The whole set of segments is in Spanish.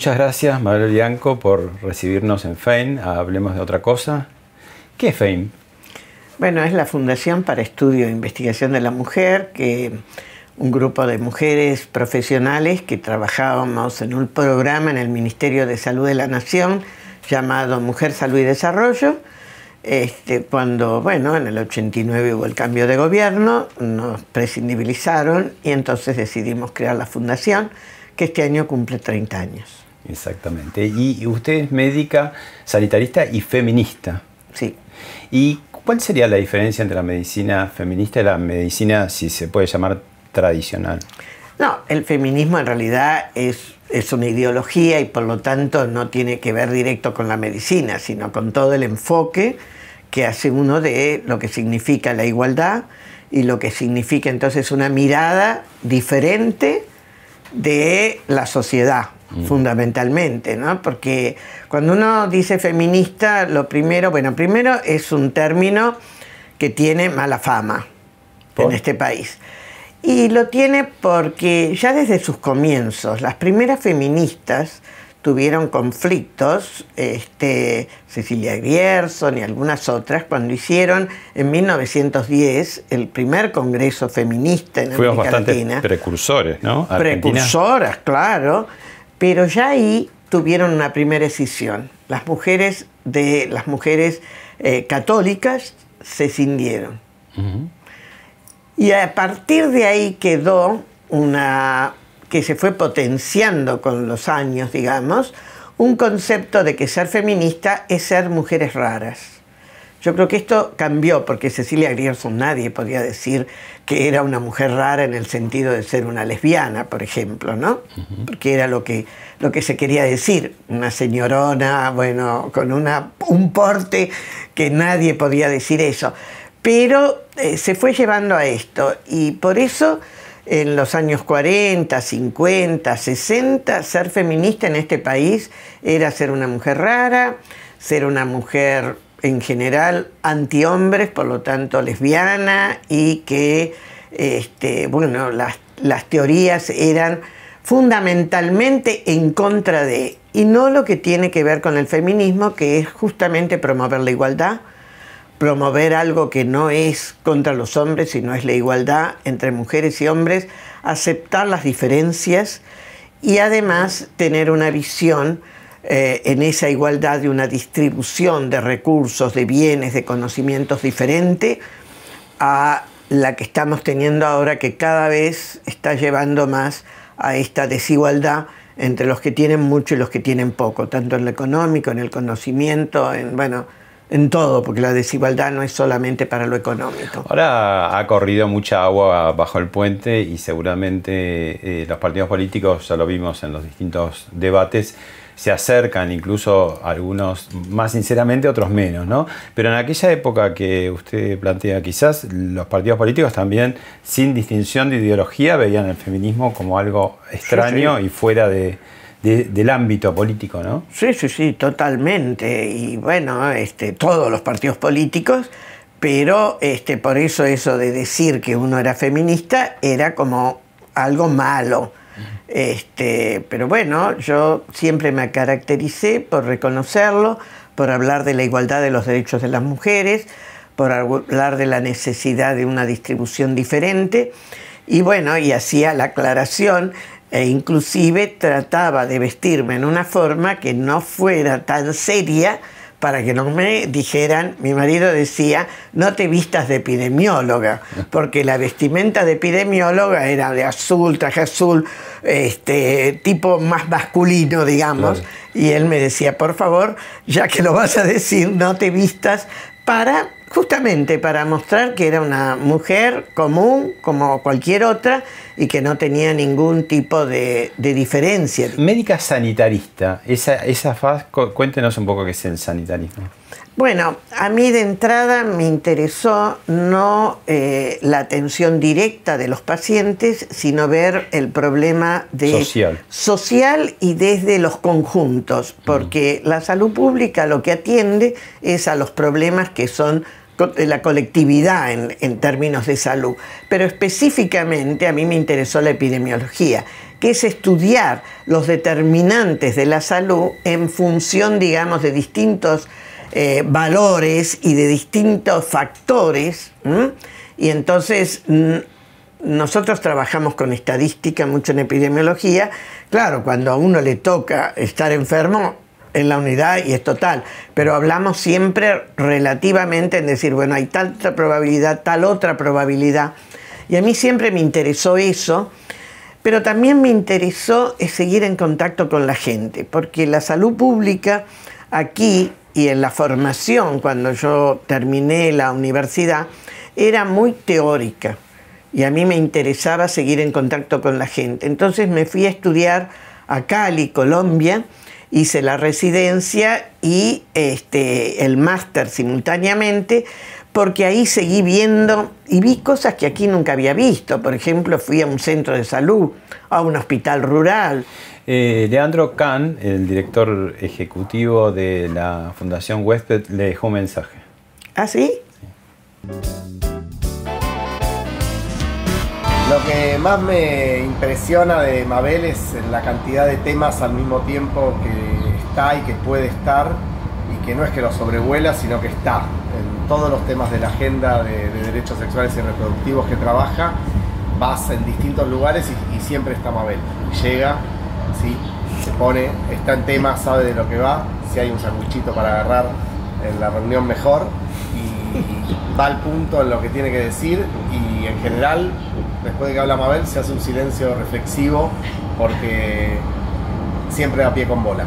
Muchas gracias, Manuel Bianco, por recibirnos en FAME. Hablemos de otra cosa. ¿Qué es FAME? Bueno, es la Fundación para Estudio e Investigación de la Mujer, que un grupo de mujeres profesionales que trabajábamos en un programa en el Ministerio de Salud de la Nación llamado Mujer, Salud y Desarrollo. Este, cuando, bueno, en el 89 hubo el cambio de gobierno, nos prescindibilizaron y entonces decidimos crear la fundación, que este año cumple 30 años. Exactamente. Y usted es médica, sanitarista y feminista. Sí. ¿Y cuál sería la diferencia entre la medicina feminista y la medicina, si se puede llamar, tradicional? No, el feminismo en realidad es, es una ideología y por lo tanto no tiene que ver directo con la medicina, sino con todo el enfoque que hace uno de lo que significa la igualdad y lo que significa entonces una mirada diferente de la sociedad, fundamentalmente, ¿no? Porque cuando uno dice feminista, lo primero, bueno, primero es un término que tiene mala fama ¿Por? en este país. Y lo tiene porque ya desde sus comienzos, las primeras feministas tuvieron conflictos, este, Cecilia Grierson y algunas otras, cuando hicieron en 1910 el primer congreso feminista en Fuimos América bastante Latina. precursores, ¿no? Argentina. Precursoras, claro, pero ya ahí tuvieron una primera decisión. Las mujeres, de, las mujeres eh, católicas se cindieron. Y a partir de ahí quedó una que se fue potenciando con los años, digamos, un concepto de que ser feminista es ser mujeres raras. Yo creo que esto cambió porque Cecilia Grierson nadie podía decir que era una mujer rara en el sentido de ser una lesbiana, por ejemplo, ¿no? Porque era lo que, lo que se quería decir, una señorona, bueno, con una, un porte que nadie podía decir eso. Pero eh, se fue llevando a esto y por eso en los años 40, 50, 60, ser feminista en este país era ser una mujer rara, ser una mujer en general antihombres, por lo tanto lesbiana, y que, este, bueno, las, las teorías eran fundamentalmente en contra de, y no lo que tiene que ver con el feminismo, que es justamente promover la igualdad, promover algo que no es contra los hombres, sino es la igualdad entre mujeres y hombres, aceptar las diferencias y además tener una visión eh, en esa igualdad de una distribución de recursos, de bienes, de conocimientos diferente a la que estamos teniendo ahora, que cada vez está llevando más a esta desigualdad entre los que tienen mucho y los que tienen poco, tanto en lo económico, en el conocimiento, en bueno, en todo, porque la desigualdad no es solamente para lo económico. Ahora ha corrido mucha agua bajo el puente y seguramente eh, los partidos políticos, ya lo vimos en los distintos debates, se acercan incluso algunos más sinceramente, otros menos, ¿no? Pero en aquella época que usted plantea, quizás los partidos políticos también, sin distinción de ideología, veían el feminismo como algo extraño Sí, sí. y fuera de, de- del ámbito político, ¿no? Sí, sí, sí, totalmente. Y bueno, este, todos los partidos políticos, pero este, por eso eso de decir que uno era feminista era como algo malo. Este, pero bueno, yo siempre me caractericé por reconocerlo, por hablar de la igualdad de los derechos de las mujeres, por hablar de la necesidad de una distribución diferente. Y bueno, y hacía la aclaración e inclusive trataba de vestirme en una forma que no fuera tan seria para que no me dijeran, mi marido decía, no te vistas de epidemióloga, porque la vestimenta de epidemióloga era de azul, traje azul, este, tipo más masculino, digamos, y él me decía, por favor, ya que lo vas a decir, no te vistas para justamente para mostrar que era una mujer común como cualquier otra y que no tenía ningún tipo de, diferencia. Médica sanitarista, esa, esa faz, cuéntenos un poco qué es el sanitarismo. Bueno, a mí de entrada me interesó no eh, la atención directa de los pacientes, sino ver el problema de social, social y desde los conjuntos, porque la salud pública lo que atiende es a los problemas que son la colectividad en, términos de salud, pero específicamente a mí me interesó la epidemiología, que es estudiar los determinantes de la salud en función, digamos, de distintos eh, valores y de distintos factores. Y entonces nosotros trabajamos con estadística mucho en epidemiología. Claro, cuando a uno le toca estar enfermo, en la unidad y es total, pero hablamos siempre relativamente en decir, bueno, hay tal probabilidad, tal otra probabilidad. Y a mí siempre me interesó eso, pero también me interesó seguir en contacto con la gente, porque la salud pública aquí y en la formación, cuando yo terminé la universidad, era muy teórica y a mí me interesaba seguir en contacto con la gente. Entonces me fui a estudiar a Cali, Colombia, hice la residencia y este, el máster simultáneamente, porque ahí seguí viendo y vi cosas que aquí nunca había visto. Por ejemplo, fui a un centro de salud, a un hospital rural. Eh, Leandro Kahn, el director ejecutivo de la Fundación Huésped, le dejó un mensaje. ¿Ah, sí? Lo que más me impresiona de Mabel es la cantidad de temas al mismo tiempo que está y que puede estar y que no es que lo sobrevuela, sino que está en todos los temas de la agenda de, derechos sexuales y reproductivos que trabaja, vas en distintos lugares y, siempre está Mabel. llega, ¿sí? se pone, está en tema, sabe de lo que va, si hay un sanguchito para agarrar en la reunión mejor y va al punto en lo que tiene que decir y en general después de que habla Mabel, se hace un silencio reflexivo porque siempre a pie con bola.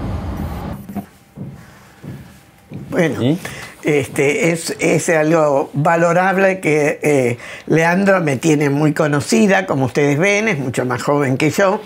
Bueno, este, es, algo valorable que eh, Leandro me tiene muy conocida, como ustedes ven, es mucho más joven que yo.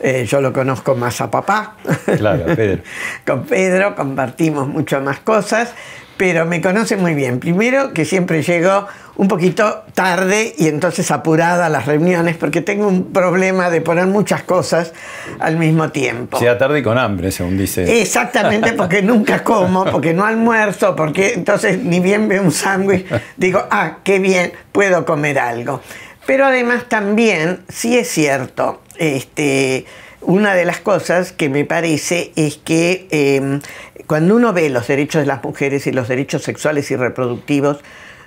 Eh, yo lo conozco más a papá. Claro, Pedro. Con Pedro compartimos mucho más cosas, pero me conoce muy bien. Primero que siempre llego un poquito tarde y entonces apurada a las reuniones porque tengo un problema de poner muchas cosas al mismo tiempo. Sea tarde y con hambre, según dice. Exactamente, porque nunca como, porque no almuerzo, porque entonces ni bien veo un sándwich, digo, ah, qué bien, puedo comer algo. Pero además también, sí es cierto, este, una de las cosas que me parece es que em, cuando uno ve los derechos de las mujeres y los derechos sexuales y reproductivos,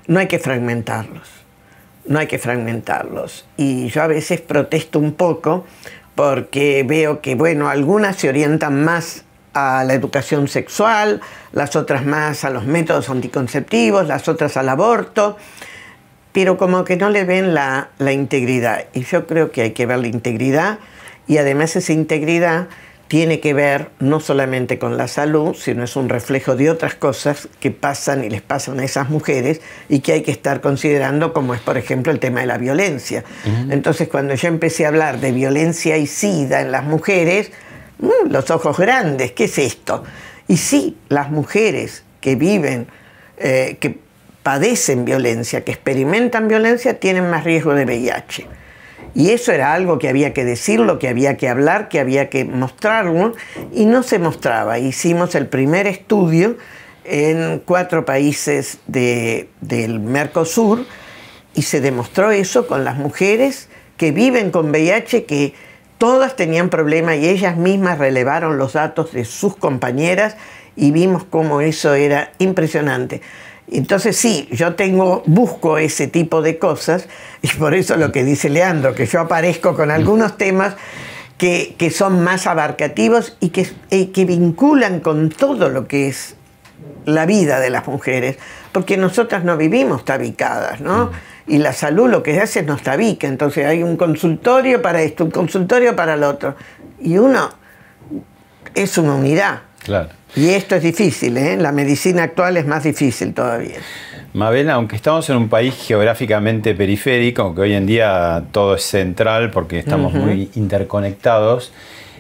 no hay que fragmentarlos, no hay que fragmentarlos. Y yo a veces protesto un poco porque veo que, bueno, algunas se orientan más a la educación sexual, las otras más a los métodos anticonceptivos, las otras al aborto, pero como que no le ven la, la integridad. Y yo creo que hay que ver la integridad y además esa integridad tiene que ver no solamente con la salud, sino es un reflejo de otras cosas que pasan y les pasan a esas mujeres y que hay que estar considerando, como es, por ejemplo, el tema de la violencia. Entonces, cuando yo empecé a hablar de violencia y sida en las mujeres, mm, los ojos grandes, ¿qué es esto? Y sí, las mujeres que viven, eh, que padecen violencia, que experimentan violencia, tienen más riesgo de VIH. Y eso era algo que había que decirlo, que había que hablar, que había que mostrarlo, y no se mostraba. Hicimos el primer estudio en cuatro países del Mercosur y se demostró eso con las mujeres que viven con VIH, que todas tenían problemas y ellas mismas relevaron los datos de sus compañeras y vimos cómo eso era impresionante. Entonces sí, yo tengo, busco ese tipo de cosas y por eso lo que dice Leandro, que yo aparezco con algunos temas que, que son más abarcativos y que, y que vinculan con todo lo que es la vida de las mujeres, porque nosotras no vivimos tabicadas, ¿no? Y la salud lo que hace es nos tabica, entonces hay un consultorio para esto, un consultorio para el otro, y uno es una unidad. Claro. Y esto es difícil, ¿eh? La medicina actual es más difícil todavía. Mabel, aunque estamos en un país geográficamente periférico, que hoy en día todo es central porque estamos muy interconectados,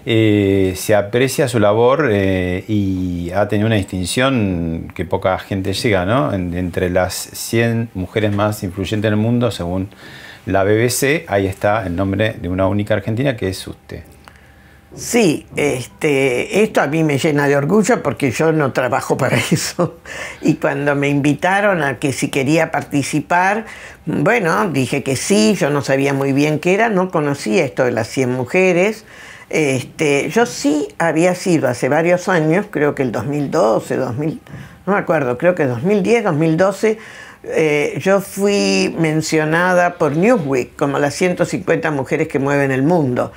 eh, se aprecia su labor eh, y ha tenido una distinción que poca gente llega, ¿no? entre las 100 mujeres más influyentes del mundo, según la BBC, ahí está el nombre de una única argentina que es usted. Sí, este, esto a mí me llena de orgullo porque yo no trabajo para eso. Y cuando me invitaron a que si quería participar, bueno, dije que sí, yo no sabía muy bien qué era, no conocía esto de las 100 mujeres. Este, yo sí había sido hace varios años, creo que el 2012, 2000, no me acuerdo, creo que 2010, 2012, eh, yo fui mencionada por Newsweek como las 150 mujeres que mueven el mundo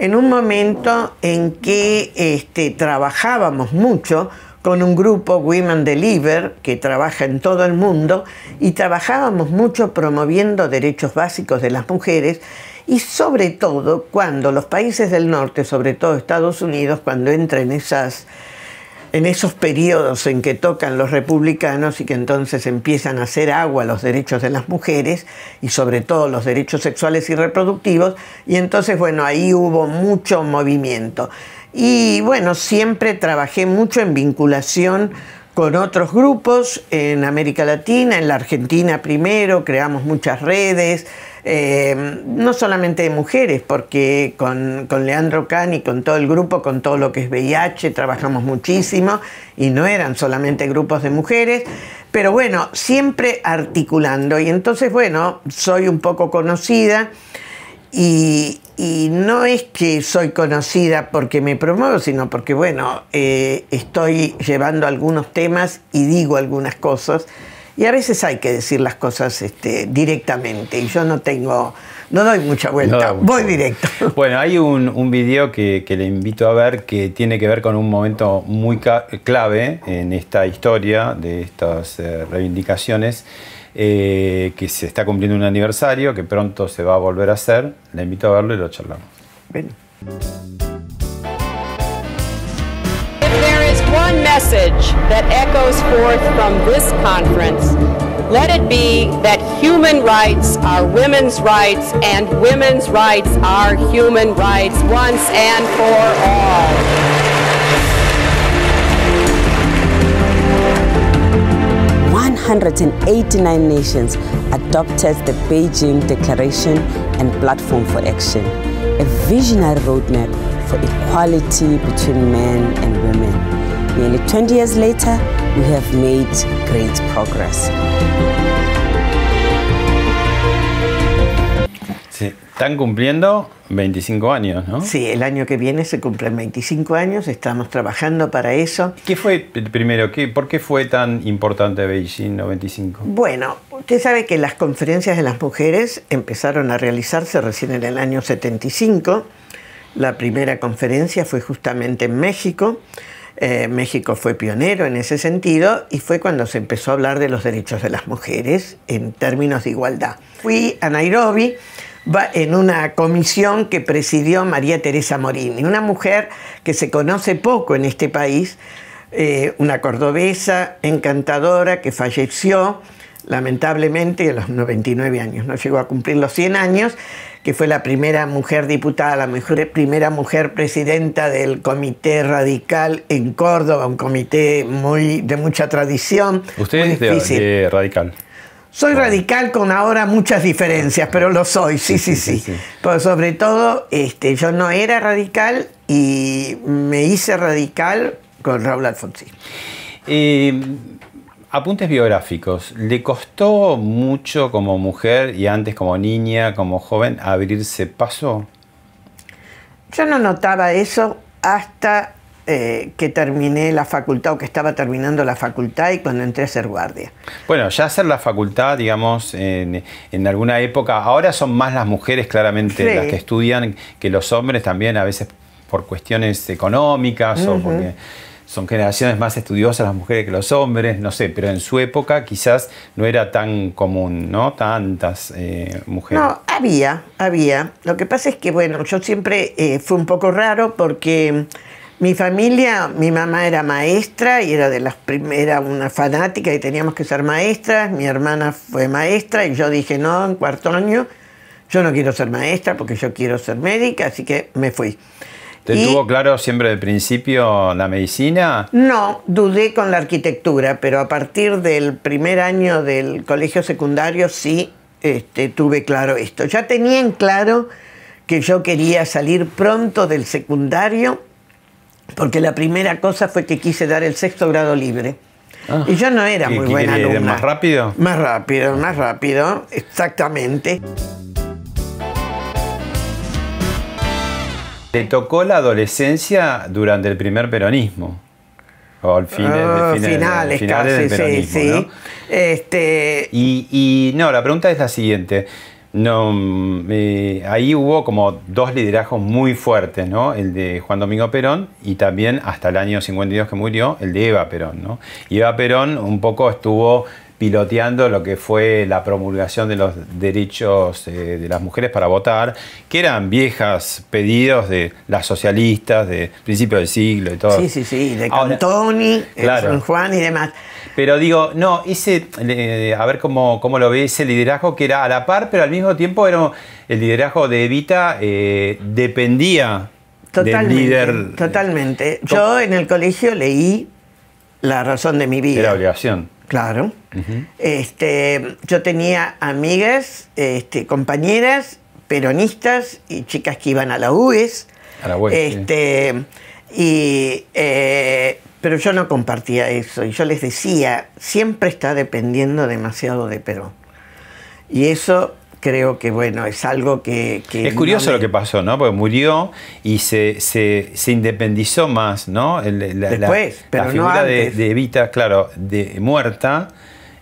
en un momento en que este, trabajábamos mucho con un grupo Women Deliver que trabaja en todo el mundo y trabajábamos mucho promoviendo derechos básicos de las mujeres y sobre todo cuando los países del norte, sobre todo Estados Unidos, cuando entran esas en esos periodos en que tocan los republicanos y que entonces empiezan a hacer agua los derechos de las mujeres y sobre todo los derechos sexuales y reproductivos, y entonces, bueno, ahí hubo mucho movimiento. Y bueno, siempre trabajé mucho en vinculación con otros grupos en América Latina, en la Argentina primero, creamos muchas redes, eh, no solamente de mujeres, porque con, con Leandro Can y con todo el grupo, con todo lo que es VIH, trabajamos muchísimo y no eran solamente grupos de mujeres, pero bueno, siempre articulando. Y entonces, bueno, soy un poco conocida. Y, no es que soy conocida porque me promuevo, sino porque, bueno, eh, estoy llevando algunos temas y digo algunas cosas y a veces hay que decir las cosas este, directamente. Y yo no tengo, no doy mucha vuelta, voy directo. Bueno, hay un, un video que, le invito a ver que tiene que ver con un momento muy clave en esta historia de estas eh, reivindicaciones. Eh, que se está cumpliendo un aniversario, que pronto se va a volver a hacer. Le invito a verlo y lo charlamos. Ven. one message that echoes forth from this conference, let it be that human rights are women's rights and women's rights are human rights once and for all. 189 nations adopted the Beijing Declaration and Platform for Action, a visionary roadmap for equality between men and women. Nearly 20 years later, we have made great progress. Están cumpliendo 25 años, ¿no? Sí, el año que viene se cumplen 25 años, estamos trabajando para eso. ¿Qué fue primero? Qué, ¿Por qué fue tan importante Beijing 95? Bueno, usted sabe que las conferencias de las mujeres empezaron a realizarse recién en el año 75. La primera conferencia fue justamente en México. Eh, México fue pionero en ese sentido y fue cuando se empezó a hablar de los derechos de las mujeres en términos de igualdad. Fui a Nairobi en una comisión que presidió María Teresa Morini, una mujer que se conoce poco en este país, eh, una cordobesa encantadora que falleció lamentablemente a los 99 años, no llegó a cumplir los 100 años, que fue la primera mujer diputada, la mejor, primera mujer presidenta del Comité Radical en Córdoba, un comité muy, de mucha tradición. ¿Usted es de, radical? Soy radical con ahora muchas diferencias, pero lo soy, sí, sí, sí. Pero sobre todo, este, yo no era radical y me hice radical con Raúl Alfonsín. Eh, apuntes biográficos. ¿Le costó mucho como mujer y antes como niña, como joven, abrirse paso? Yo no notaba eso hasta eh, que terminé la facultad o que estaba terminando la facultad y cuando entré a ser guardia. Bueno, ya hacer la facultad, digamos, en, en alguna época, ahora son más las mujeres claramente Sí. las que estudian que los hombres también, a veces por cuestiones económicas o porque son generaciones más estudiosas las mujeres que los hombres, no sé, pero en su época quizás no era tan común, ¿no? Tantas eh, mujeres. No, había, había. Lo que pasa es que, bueno, yo siempre eh, fue un poco raro porque mi familia, mi mamá era maestra y era de las era una fanática y teníamos que ser maestras. Mi hermana fue maestra y yo dije, no, en cuarto año, yo no quiero ser maestra porque yo quiero ser médica, así que me fui. ¿Te Y- tuvo claro siempre de principio la medicina? No, dudé con la arquitectura, pero a partir del primer año del colegio secundario sí este, tuve claro esto. Ya tenía en claro que yo quería salir pronto del secundario, porque la primera cosa fue que quise dar el sexto grado libre. Ah. y yo no era ¿Qué- muy buena alumna. más rápido? Más rápido, más rápido, exactamente. ¿Te tocó la adolescencia durante el primer peronismo? O al fin, Ah, el- el- finales, finales casi, del sí, peronismo, sí. ¿no? Este, Y, y, no, la pregunta es la siguiente. No, mm, eh, ahí hubo como dos liderazgos muy fuertes, ¿no? El de Juan Domingo Perón y también hasta el año 52 que murió, el de Eva Perón, ¿no? Y Eva Perón un poco estuvo piloteando lo que fue la promulgación de los derechos eh, de las mujeres para votar, que eran viejas pedidos de las socialistas de principio del siglo y todo. sí, sí, sí, de Cantoni, Claro. San Juan y demás. Pero digo, no, ese, eh, a ver cómo, cómo lo ve ese liderazgo que era a la par, pero al mismo tiempo era el liderazgo de Evita eh, dependía Totalmente, del líder. totalmente. Yo en el colegio leí La razón de mi vida. Era obligación. Claro. este, yo tenía amigas, este, compañeras peronistas y chicas que iban a la UES. A la UES, sí. este, y, eh, pero yo no compartía eso. Y yo les decía, siempre está dependiendo demasiado de Perón. Y eso creo que, bueno, es algo que... que Es curioso no me- lo que pasó, ¿no? Porque murió y se, se, se independizó más, ¿no? El- la, la- Después, pero la no figura de, antes. de Evita, claro, de muerta,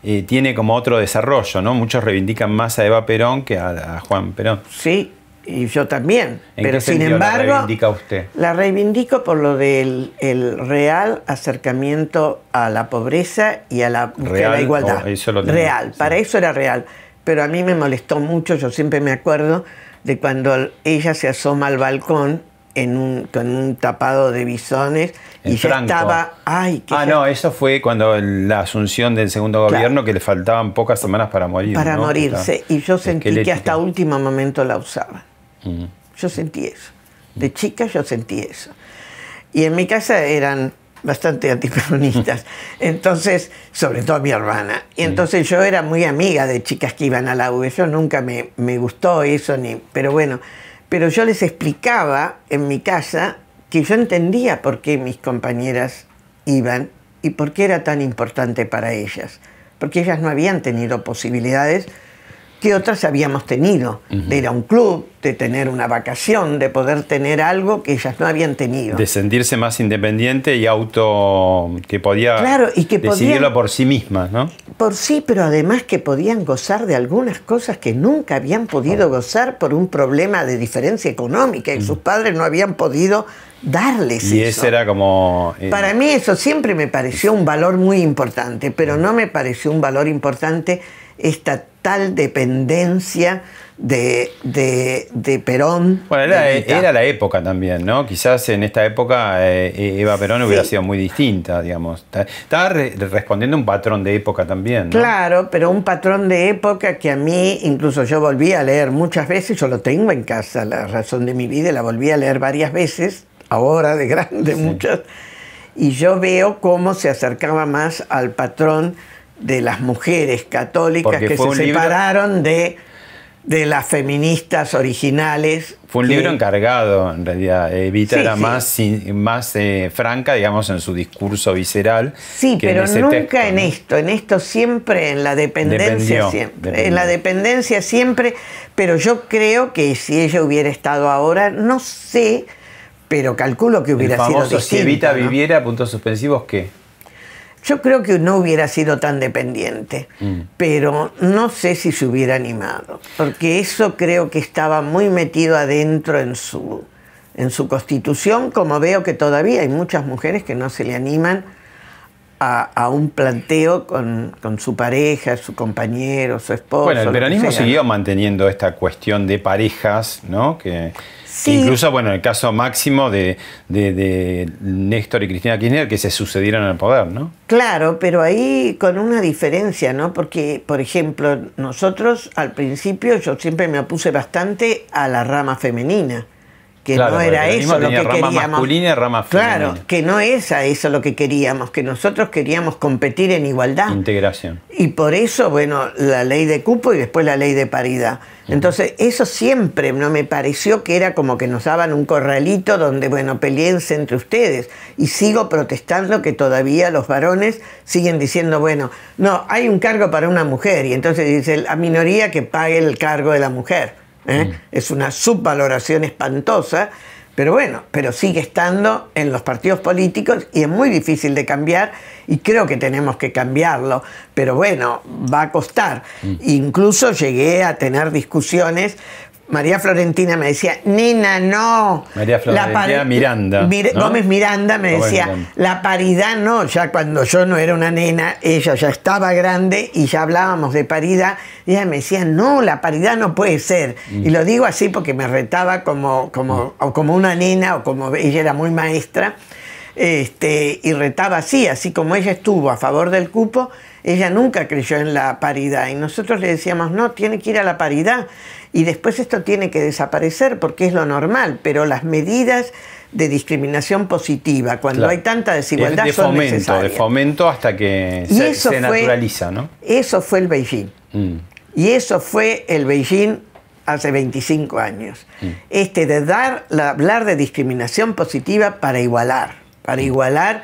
eh, tiene como otro desarrollo, ¿no? Muchos reivindican más a Eva Perón que a, a Juan Perón. Sí, y yo también. ¿En pero qué sin sentido la embargo, reivindica usted? La reivindico por lo del el real acercamiento a la pobreza y a la, de Real, la igualdad. eso lo real, para eso era real. Pero a mí me molestó mucho, yo siempre me acuerdo de cuando ella se asoma al balcón en un, con un tapado de bisones En y ya estaba, ay, que Ah, ya- no, eso fue cuando la asunción del segundo Claro. gobierno, que le faltaban pocas semanas para morir. para ¿no? morirse. Y yo sentí que hasta último momento la usaban. Mm. Yo sentí eso. De chica yo sentí eso. Y en mi casa eran bastante antiperonistas. Entonces, sobre todo mi hermana. Y entonces yo era muy amiga de chicas que iban a la UE. Yo nunca me, me gustó eso, ni, pero bueno. Pero yo les explicaba en mi casa que yo entendía por qué mis compañeras iban y por qué era tan importante para ellas. Porque ellas no habían tenido posibilidades que otras habíamos tenido, de ir a un club, de tener una vacación, de poder tener algo que ellas no habían tenido. De sentirse más independiente y auto. que podía Claro, y que decidirlo podían- por sí misma, ¿no? Por sí, pero además que podían gozar de algunas cosas que nunca habían podido gozar por un problema de diferencia económica y sus padres no habían podido darles Y eso. ese era como. eh, Para mí eso siempre me pareció un valor muy importante, pero no me pareció un valor importante esta tal dependencia de, de, de Perón. Bueno, era, de era la época también, ¿no? Quizás en esta época eh, Eva Perón hubiera Sí. sido muy distinta, digamos. Estaba re- respondiendo a un patrón de época también, ¿no? Claro, pero un patrón de época que a mí, incluso yo volví a leer muchas veces, yo lo tengo en casa, La razón de mi vida, la volví a leer varias veces, ahora de grande muchas, y yo veo cómo se acercaba más al patrón de las mujeres católicas Porque que se libro- separaron de, de las feministas originales. Fue un que- libro encargado, en realidad. Evita Sí, era sí. más, más eh, franca, digamos, en su discurso visceral. Sí, que pero nunca texto, en ¿no? esto, en esto siempre, en la dependencia Dependió, siempre, dependió. en la dependencia siempre, pero yo creo que si ella hubiera estado ahora, no sé, pero calculo que hubiera el famoso, sido distinto. Si Evita ¿no? viviera, puntos suspensivos, ¿qué? Yo creo que no hubiera sido tan dependiente, Mm. pero no sé si se hubiera animado, porque eso creo que estaba muy metido adentro en su, en su constitución, como veo que todavía hay muchas mujeres que no se le animan a, a un planteo con, con su pareja, su compañero, su esposo. Bueno, el peronismo siguió manteniendo esta cuestión de parejas, ¿no? Que Sí. incluso, bueno, en el caso máximo de, de- de Néstor y Cristina Kirchner, que se sucedieron el poder, ¿no? Claro, pero ahí con una diferencia, ¿no? Porque, por ejemplo, nosotros al principio yo siempre me opuse bastante a la rama femenina, que Claro, no era eso lo que rama queríamos. masculina y rama Claro, que no es a eso lo que queríamos, que nosotros queríamos competir en igualdad. Integración. Y por eso, bueno, la ley de cupo y después la ley de paridad. Entonces, eso siempre no me pareció que era como que nos daban un corralito donde, bueno, peleense entre ustedes. Y sigo protestando que todavía los varones siguen diciendo, bueno, no, hay un cargo para una mujer. Y entonces dice la minoría que pague el cargo de la mujer. ¿Eh? Es una subvaloración espantosa. Pero bueno, pero sigue estando en los partidos políticos y es muy difícil de cambiar y creo que tenemos que cambiarlo. Pero bueno, va a costar. Incluso llegué a tener discusiones. María Florentina me decía, nena, no. María Florentina Miranda, Mir- ¿no? Gómez Miranda me Gómez decía, Miranda. la paridad no, ya cuando yo no era una nena, ella ya estaba grande y ya hablábamos de paridad, y ella me decía, no, la paridad no puede ser. Mm. Y lo digo así porque me retaba como, como, o como una nena o como ella era muy maestra, este, y retaba así, así como ella estuvo a favor del cupo, ella nunca creyó en la paridad. Y nosotros le decíamos, no, tiene que ir a la paridad. Y después esto tiene que desaparecer porque es lo normal, pero las medidas de discriminación positiva, cuando Claro. hay tanta desigualdad, de son fomento, de necesarias. fomento hasta que Y se, eso se fue- naturaliza, ¿no? Eso fue el Beijing. Mm. Y eso fue el Beijing hace 25 años. Este de dar, la- hablar de discriminación positiva para igualar, para igualar,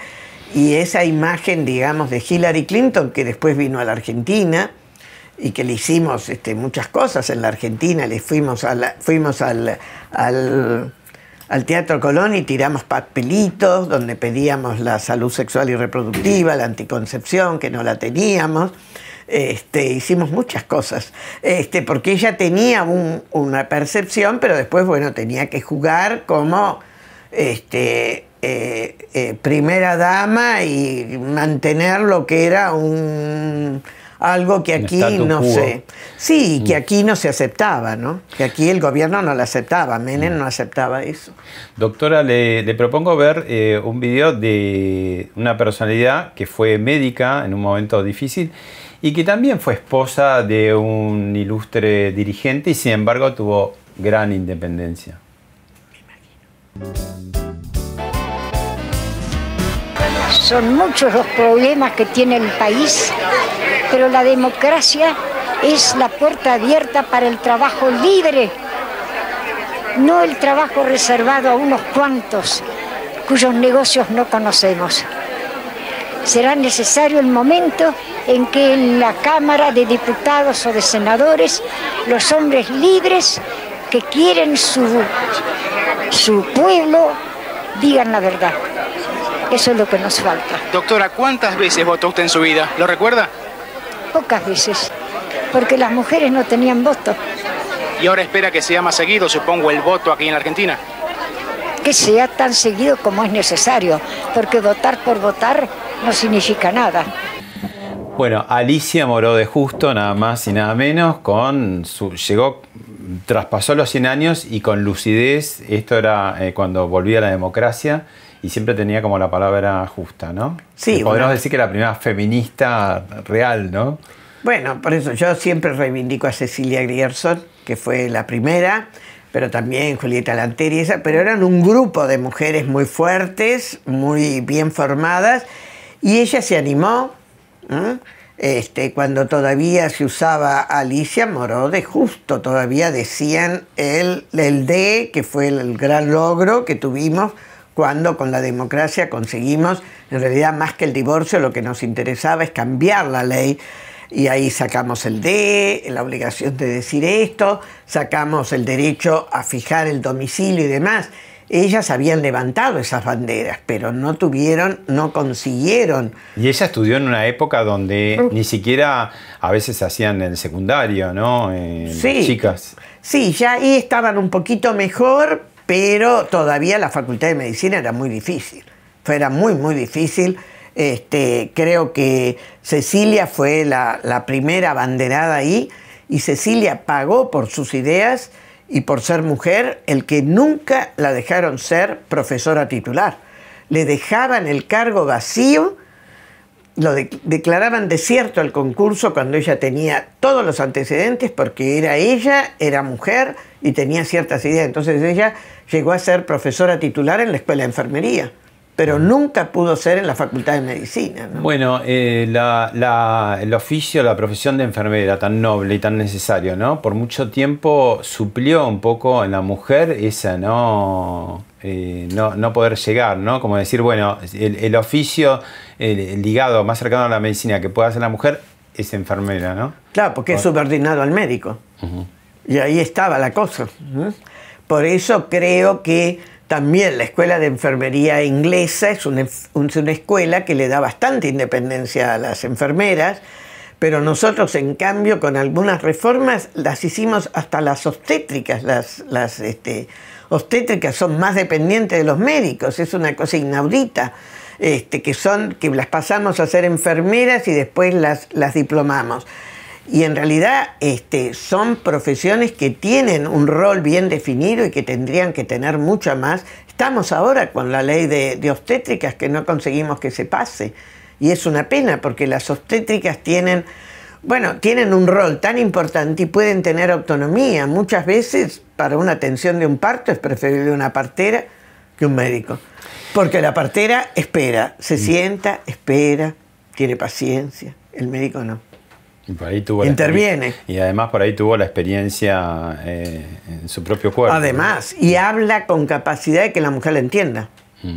y esa imagen, digamos, de Hillary Clinton, que después vino a la Argentina, y que le hicimos este, muchas cosas en la Argentina, le fuimos, fuimos al, al, Teatro Colón y tiramos papelitos donde pedíamos la salud sexual y reproductiva, la anticoncepción, que no la teníamos. Este, hicimos muchas cosas, este, porque ella tenía un- una percepción, pero después, bueno, tenía que jugar como eh, eh, primera dama y mantener lo que era un algo que aquí no quo. sé. Sí, que aquí no se aceptaba, ¿no? Que aquí el gobierno no lo aceptaba, Menem no aceptaba eso. Doctora, le, le propongo ver eh, un video de una personalidad que fue médica en un momento difícil y que también fue esposa de un ilustre dirigente y sin embargo tuvo gran independencia. Son muchos los problemas que tiene el país, pero la democracia es la puerta abierta para el trabajo libre, no el trabajo reservado a unos cuantos cuyos negocios no conocemos. Será necesario el momento en que en la Cámara de Diputados o de Senadores los hombres libres que quieren su, su pueblo digan la verdad. Eso es lo que nos falta. Doctora, ¿cuántas veces votó usted en su vida? ¿Lo recuerda? Pocas veces, porque las mujeres no tenían voto. Y ahora espera que sea más seguido, supongo, el voto aquí en la Argentina. Que sea tan seguido como es necesario, porque votar por votar no significa nada. Bueno, Alicia Moró de Justo, nada más y nada menos, con su, llegó, traspasó los 100 años y con lucidez, esto era eh, cuando volvía la democracia y siempre tenía como la palabra justa, ¿no? Sí, Podríamos decir que la primera feminista real, ¿no? Bueno, por eso yo siempre reivindico a Cecilia Grierson, que fue la primera, pero también Julieta Lanteri, esa, pero eran un grupo de mujeres muy fuertes, muy bien formadas, y ella se animó, ¿eh? este, cuando todavía se usaba Alicia Moró de Justo, todavía decían el, el D, que fue el gran logro que tuvimos cuando con la democracia conseguimos, en realidad más que el divorcio, lo que nos interesaba es cambiar la ley. Y ahí sacamos el D, la obligación de decir esto, sacamos el derecho a fijar el domicilio y demás. ellas habían levantado esas banderas, pero no tuvieron, no consiguieron. Y ella estudió en una época donde ni siquiera a veces hacían el secundario, ¿no? Eh, Sí. Chicas. Sí, ya ahí estaban un poquito mejor, pero todavía la facultad de medicina era muy difícil. Era muy, muy difícil. Este, creo que Cecilia fue la, la primera abanderada ahí y Cecilia pagó por sus ideas y por ser mujer el que nunca la dejaron ser profesora titular. Le dejaban el cargo vacío lo de- declaraban desierto el concurso cuando ella tenía todos los antecedentes porque era ella, era mujer y tenía ciertas ideas. Entonces ella llegó a ser profesora titular en la escuela de enfermería, pero nunca pudo ser en la facultad de medicina. ¿no? Bueno, eh, la- la- el oficio, la profesión de enfermera tan noble y tan necesario, ¿no? Por mucho tiempo suplió un poco en la mujer esa, ¿no? Eh, no, no poder llegar, ¿no? Como decir, bueno, el, el oficio el- el ligado más cercano a la medicina que pueda hacer la mujer es enfermera, ¿no? Claro, porque es subordinado al médico. Y ahí estaba la cosa. Por eso creo que también la escuela de enfermería inglesa es una, una escuela que le da bastante independencia a las enfermeras, pero nosotros en cambio con algunas reformas las hicimos hasta las obstétricas, las, las este, obstétricas son más dependientes de los médicos, es una cosa inaudita. Este, que son, que las pasamos a ser enfermeras y después las, las diplomamos. Y en realidad este, son profesiones que tienen un rol bien definido y que tendrían que tener mucha más. Estamos ahora con la ley de, de obstétricas que no conseguimos que se pase. Y es una pena porque las obstétricas tienen, bueno, tienen un rol tan importante y pueden tener autonomía. Muchas veces para una atención de un parto es preferible una partera que un médico. Porque la partera espera, se sienta, espera, tiene paciencia. El médico no. Y por ahí tuvo la Interviene. Y además por ahí tuvo la experiencia eh, en su propio cuerpo. Además, y habla con capacidad de que la mujer le entienda.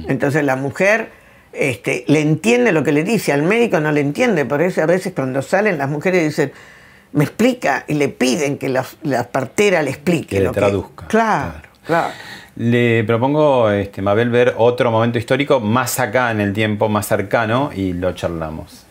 Entonces la mujer este, le entiende lo que le dice, al médico no le entiende, por eso a veces cuando salen las mujeres dicen, me explica, y le piden que la, la partera le explique. Que le lo traduzca. Claro, claro. Le propongo, este, Mabel, ver otro momento histórico más acá en el tiempo, más cercano, y lo charlamos.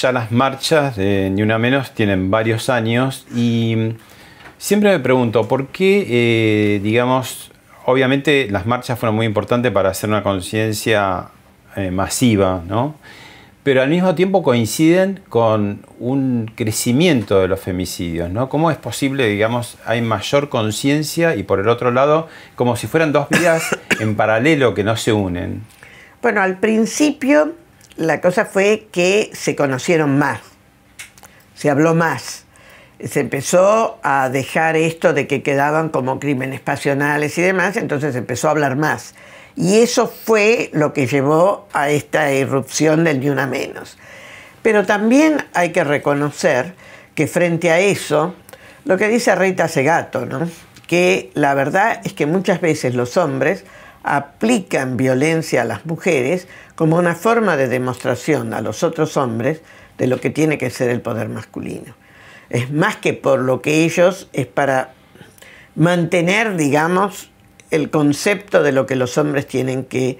Ya las marchas Ni Una Menos tienen varios años y siempre me pregunto, ¿por qué, eh, digamos, obviamente las marchas fueron muy importantes para hacer una conciencia eh, masiva, ¿no? Pero al mismo tiempo coinciden con un crecimiento de los femicidios, ¿no? ¿Cómo es posible, digamos, hay mayor conciencia y por el otro lado, como si fueran dos vías en paralelo que no se unen? Bueno, al principio la cosa fue que se conocieron más, se habló más, se empezó a dejar esto de que quedaban como crímenes pasionales y demás, entonces empezó a hablar más. Y eso fue lo que llevó a esta irrupción del ni una menos. Pero también hay que reconocer que frente a eso, lo que dice Rita Segato, ¿no? que la verdad es que muchas veces los hombres aplican violencia a las mujeres como una forma de demostración a los otros hombres de lo que tiene que ser el poder masculino. Es más que por lo que ellos es para mantener, digamos, el concepto de lo que los hombres tienen que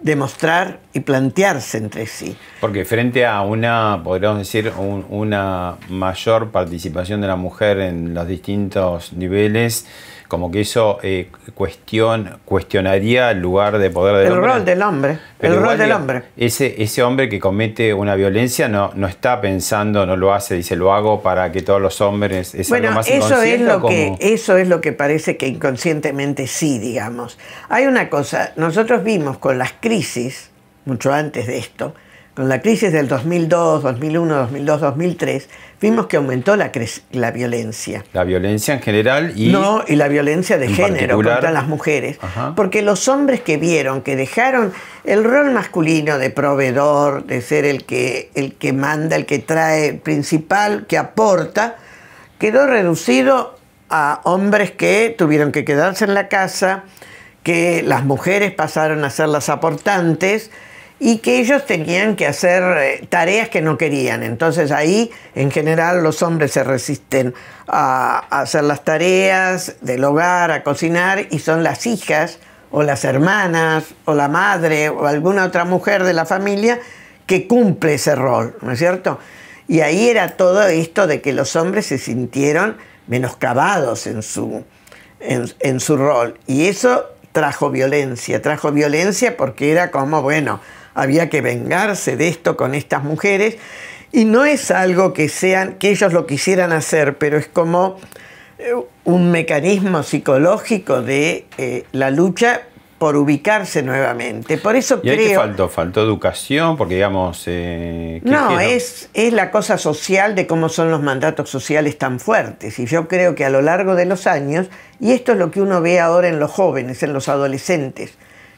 demostrar y plantearse entre sí. Porque frente a una, podríamos decir, un- una mayor participación de la mujer en los distintos niveles, como que eso eh, cuestión, cuestionaría el lugar de poder del El hombre. rol del hombre, Pero el rol del hombre. Ese, ese hombre que comete una violencia no, no está pensando, no lo hace, dice lo hago para que todos los hombres. Es bueno, algo más eso es lo que eso es lo que parece que inconscientemente sí, digamos. Hay una cosa, nosotros vimos con las crisis mucho antes de esto, con la crisis del 2002, 2001, 2002, 2003, vimos que aumentó la, la violencia. La violencia en general y. No, y la violencia de género particular- contra las mujeres. Ajá. Porque los hombres que vieron, que dejaron el rol masculino de proveedor, de ser el que, el que manda, el que trae, el principal, que aporta, quedó reducido a hombres que tuvieron que quedarse en la casa, que las mujeres pasaron a ser las aportantes y que ellos tenían que hacer eh, tareas que no querían. Entonces ahí en general los hombres se resisten a, hacer las tareas del hogar, a cocinar y son las hijas o las hermanas o la madre o alguna otra mujer de la familia que cumple ese rol, ¿no es cierto? Y ahí era todo esto de que los hombres se sintieron menoscabados en su, en su rol. Y eso trajo violencia, trajo violencia porque era como, bueno, había que vengarse de esto con estas mujeres. Y no es algo que sean, que ellos lo quisieran hacer, pero es como eh, un mecanismo psicológico de eh, la lucha por ubicarse nuevamente. Por eso ¿Y ahí creo. faltó? ¿Faltó educación? Porque digamos... eh, ¿qué- No, qué es, es la cosa social de cómo son los mandatos sociales tan fuertes. Y yo creo que a lo largo de los años, y esto es lo que uno ve ahora en los jóvenes, en los adolescentes,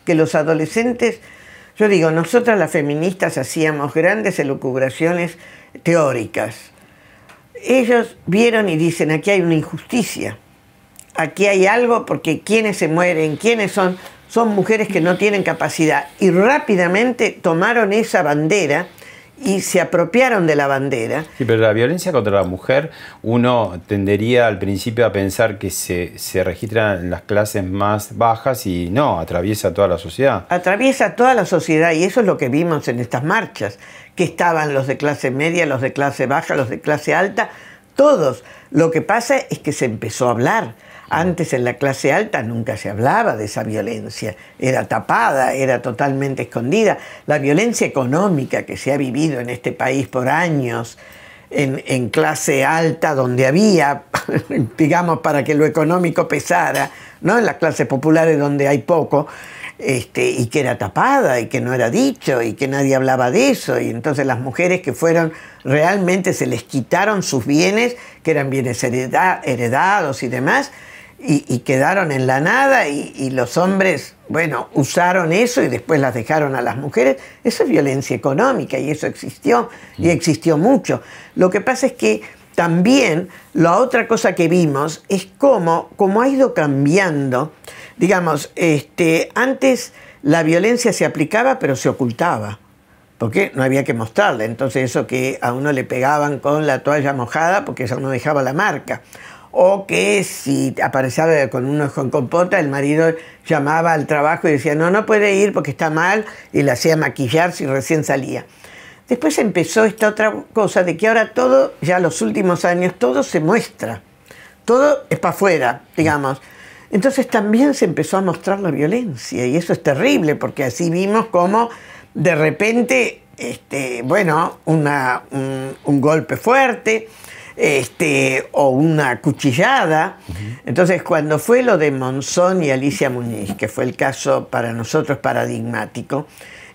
que los adolescentes, yo digo, nosotras las feministas hacíamos grandes elucubraciones teóricas. Ellos vieron y dicen, aquí hay una injusticia, aquí hay algo porque quienes se mueren, quiénes son, son mujeres que no tienen capacidad. Y rápidamente tomaron esa bandera y se apropiaron de la bandera. Sí, pero la violencia contra la mujer, uno tendería al principio a pensar que se, se registra en las clases más bajas y no, atraviesa toda la sociedad. Atraviesa toda la sociedad y eso es lo que vimos en estas marchas, que estaban los de clase media, los de clase baja, los de clase alta, todos. Lo que pasa es que se empezó a hablar. Antes en la clase alta nunca se hablaba de esa violencia, era tapada, era totalmente escondida. La violencia económica que se ha vivido en este país por años, en, clase alta, donde había, digamos, para que lo económico pesara, ¿no? En las clases populares donde hay poco, este, y que era tapada y que no era dicho y que nadie hablaba de eso. Y entonces las mujeres que fueron realmente se les quitaron sus bienes, que eran bienes hereda- heredados y demás, y, y quedaron en la nada y, y los hombres, bueno, usaron eso y después las dejaron a las mujeres. Eso es violencia económica y eso existió y existió mucho. Lo que pasa es que también la otra cosa que vimos es cómo, cómo ha ido cambiando. Digamos, este, antes la violencia se aplicaba pero se ocultaba porque no había que mostrarle. Entonces eso que a uno le pegaban con la toalla mojada porque eso no dejaba la marca. O que si aparecía con un ojo en compota, el marido llamaba al trabajo y decía, no, no puede ir porque está mal, y le hacía maquillar si recién salía. Después empezó esta otra cosa de que ahora todo, ya los últimos años, todo se muestra. Todo es para afuera, digamos. Entonces también se empezó a mostrar la violencia y eso es terrible porque así vimos como de repente, este, bueno, un golpe fuerte este, o una cuchillada. Entonces cuando fue lo de Monzón y Alicia Muñiz, que fue el caso para nosotros paradigmático,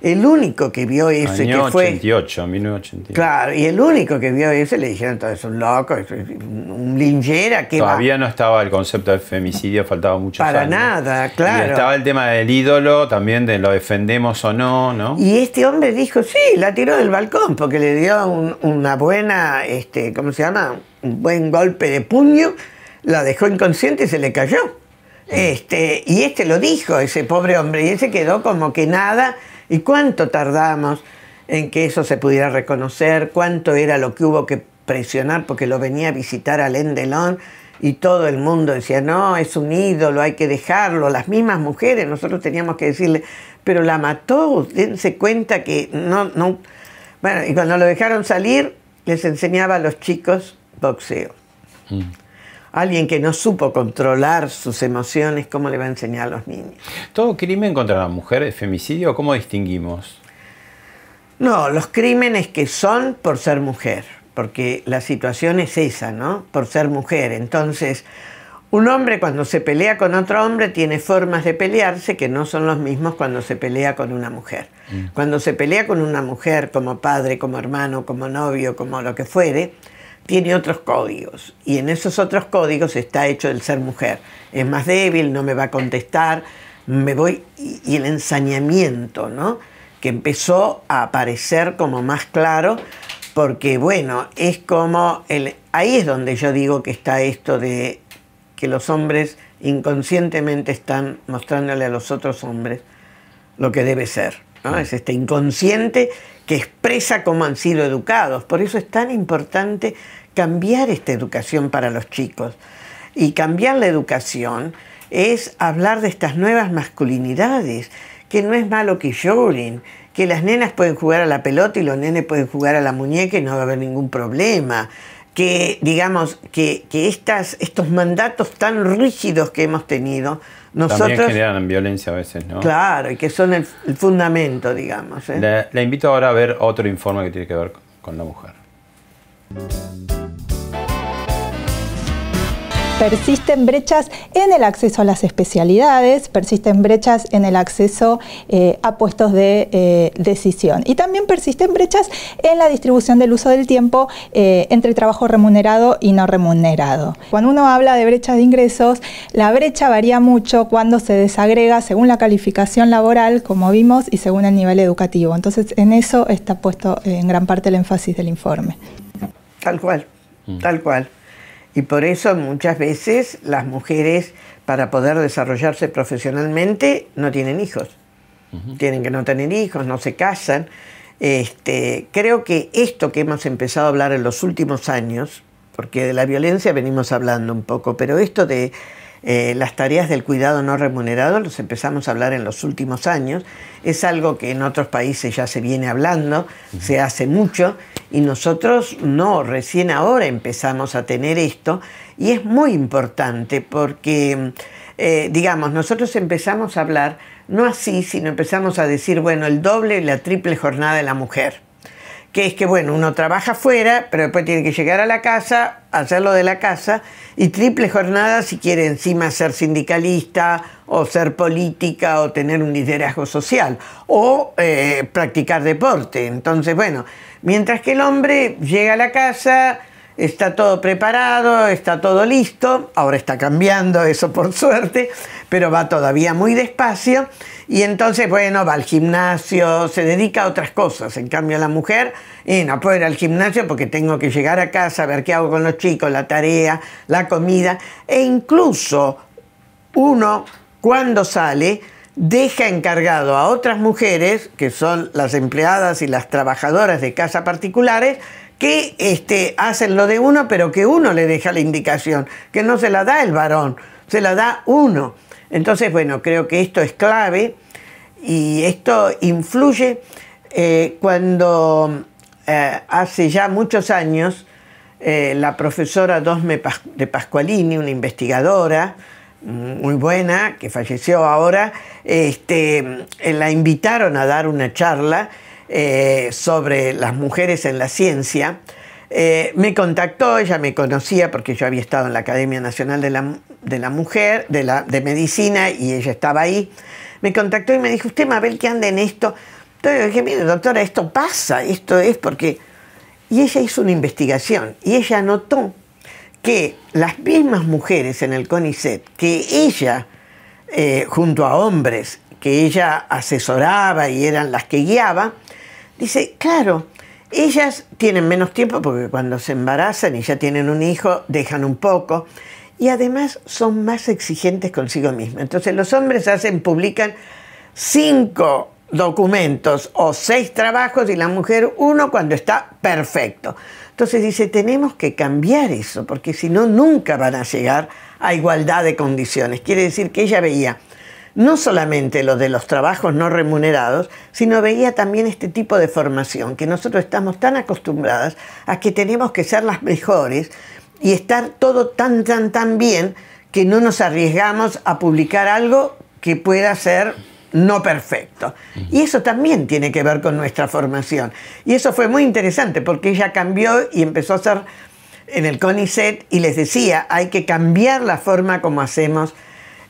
el único que vio eso y Año que fue... 88, 1988. Claro, y el único que vio eso le dijeron, todo es un loco, es un linchera, que Todavía no estaba el concepto de femicidio, faltaba mucho Para nada, claro. Y estaba el tema del ídolo, también de lo defendemos o no, ¿no? Y este hombre dijo, sí, la tiró del balcón porque le dio un- una buena, este, ¿cómo se llama? Un buen golpe de puño, la dejó inconsciente y se le cayó. Este, y este lo dijo, ese pobre hombre, y ese quedó como que nada. ¿Y cuánto tardamos en que eso se pudiera reconocer? ¿Cuánto era lo que hubo que presionar porque lo venía a visitar Alain Delon? y todo el mundo decía, no, es un ídolo, hay que dejarlo. Las mismas mujeres, nosotros teníamos que decirle, pero la mató, dense cuenta que no, no. Bueno, y cuando lo dejaron salir, les enseñaba a los chicos boxeo. Mm. Alguien que no supo controlar sus emociones, ¿cómo le va a enseñar a los niños? ¿Todo crimen contra la mujer es femicidio? ¿Cómo distinguimos? No, los crímenes que son por ser mujer porque la situación es esa, ¿no? Por ser mujer. Entonces, un hombre cuando se pelea con otro hombre tiene formas de pelearse que no son los mismos cuando se pelea con una mujer. Mm. Cuando se pelea con una mujer como padre, como hermano, como novio, como lo que fuere, tiene otros códigos. Y en esos otros códigos está hecho el ser mujer. Es más débil, no me va a contestar, me voy... Y el ensañamiento, ¿no? Que empezó a aparecer como más claro porque bueno, es como, el, ahí es donde yo digo que está esto de que los hombres inconscientemente están mostrándole a los otros hombres lo que debe ser. ¿no? Es este inconsciente que expresa cómo han sido educados. Por eso es tan importante cambiar esta educación para los chicos. Y cambiar la educación es hablar de estas nuevas masculinidades, que no es malo que lloren, que las nenas pueden jugar a la pelota y los nenes pueden jugar a la muñeca y no va a haber ningún problema. Que, digamos, que, estas, estos mandatos tan rígidos que hemos tenido, nosotros... También generan violencia a veces, ¿no? Claro, y que son el, fundamento, digamos. ¿eh? La, invito ahora a ver otro informe que tiene que ver con la mujer. Persisten brechas en el acceso a las especialidades, persisten brechas en el acceso eh, a puestos de eh, decisión y también persisten brechas en la distribución del uso del tiempo eh, entre trabajo remunerado y no remunerado. Cuando uno habla de brecha de ingresos, la brecha varía mucho cuando se desagrega según la calificación laboral, como vimos, y según el nivel educativo. Entonces, en eso está puesto en gran parte el énfasis del informe. Tal cual, tal cual. Y por eso muchas veces las mujeres, para poder desarrollarse profesionalmente, no tienen hijos. Tienen que no tener hijos, no se casan. Este, creo que esto que hemos empezado a hablar en los últimos años, porque de la violencia venimos hablando un poco, pero esto de eh, las tareas del cuidado no remunerado, los empezamos a hablar en los últimos años, es algo que en otros países ya se viene hablando, se hace mucho, y nosotros no, recién ahora empezamos a tener esto, y es muy importante porque, eh, digamos, nosotros empezamos a hablar, no así, sino empezamos a decir, bueno, el doble y la triple jornada de la mujer que es que, bueno, uno trabaja fuera, pero después tiene que llegar a la casa, hacerlo de la casa, y triple jornada si quiere encima ser sindicalista o ser política o tener un liderazgo social o eh, practicar deporte. Entonces, bueno, mientras que el hombre llega a la casa, está todo preparado, está todo listo, ahora está cambiando eso por suerte, pero va todavía muy despacio y entonces, bueno, va al gimnasio, se dedica a otras cosas. En cambio, la mujer, y no puedo ir al gimnasio porque tengo que llegar a casa, ver qué hago con los chicos, la tarea, la comida. E incluso uno, cuando sale, deja encargado a otras mujeres, que son las empleadas y las trabajadoras de casa particulares, que este, hacen lo de uno, pero que uno le deja la indicación, que no se la da el varón, se la da uno. Entonces, bueno, creo que esto es clave y esto influye eh, cuando eh, hace ya muchos años eh, la profesora Dosme de Pascualini, una investigadora mm, muy buena, que falleció ahora, este, la invitaron a dar una charla sobre las mujeres en la ciencia eh, me contactó, ella me conocía porque yo había estado en la Academia Nacional de la, Mujer, de, la, de Medicina, y ella estaba ahí. Me contactó y me dijo, usted Mabel, ¿qué anda en esto? Entonces dije, mire, doctora, esto pasa, esto es porque... Y ella hizo una investigación y ella notó que las mismas mujeres en el CONICET, que ella, eh, junto a hombres, que ella asesoraba y eran las que guiaba, dice, claro, ellas tienen menos tiempo porque cuando se embarazan y ya tienen un hijo, dejan un poco. Y además son más exigentes consigo mismas. Entonces los hombres hacen, publican cinco documentos o seis trabajos y la mujer uno cuando está perfecto. Entonces dice, tenemos que cambiar eso, porque si no, nunca van a llegar a igualdad de condiciones. Quiere decir que ella veía no solamente lo de los trabajos no remunerados, sino veía también este tipo de formación, que nosotros estamos tan acostumbradas a que tenemos que ser las mejores y estar todo tan, tan, tan bien que no nos arriesgamos a publicar algo que pueda ser no perfecto. Y eso también tiene que ver con nuestra formación. Y eso fue muy interesante porque ella cambió y empezó a hacer en el CONICET y les decía, hay que cambiar la forma como hacemos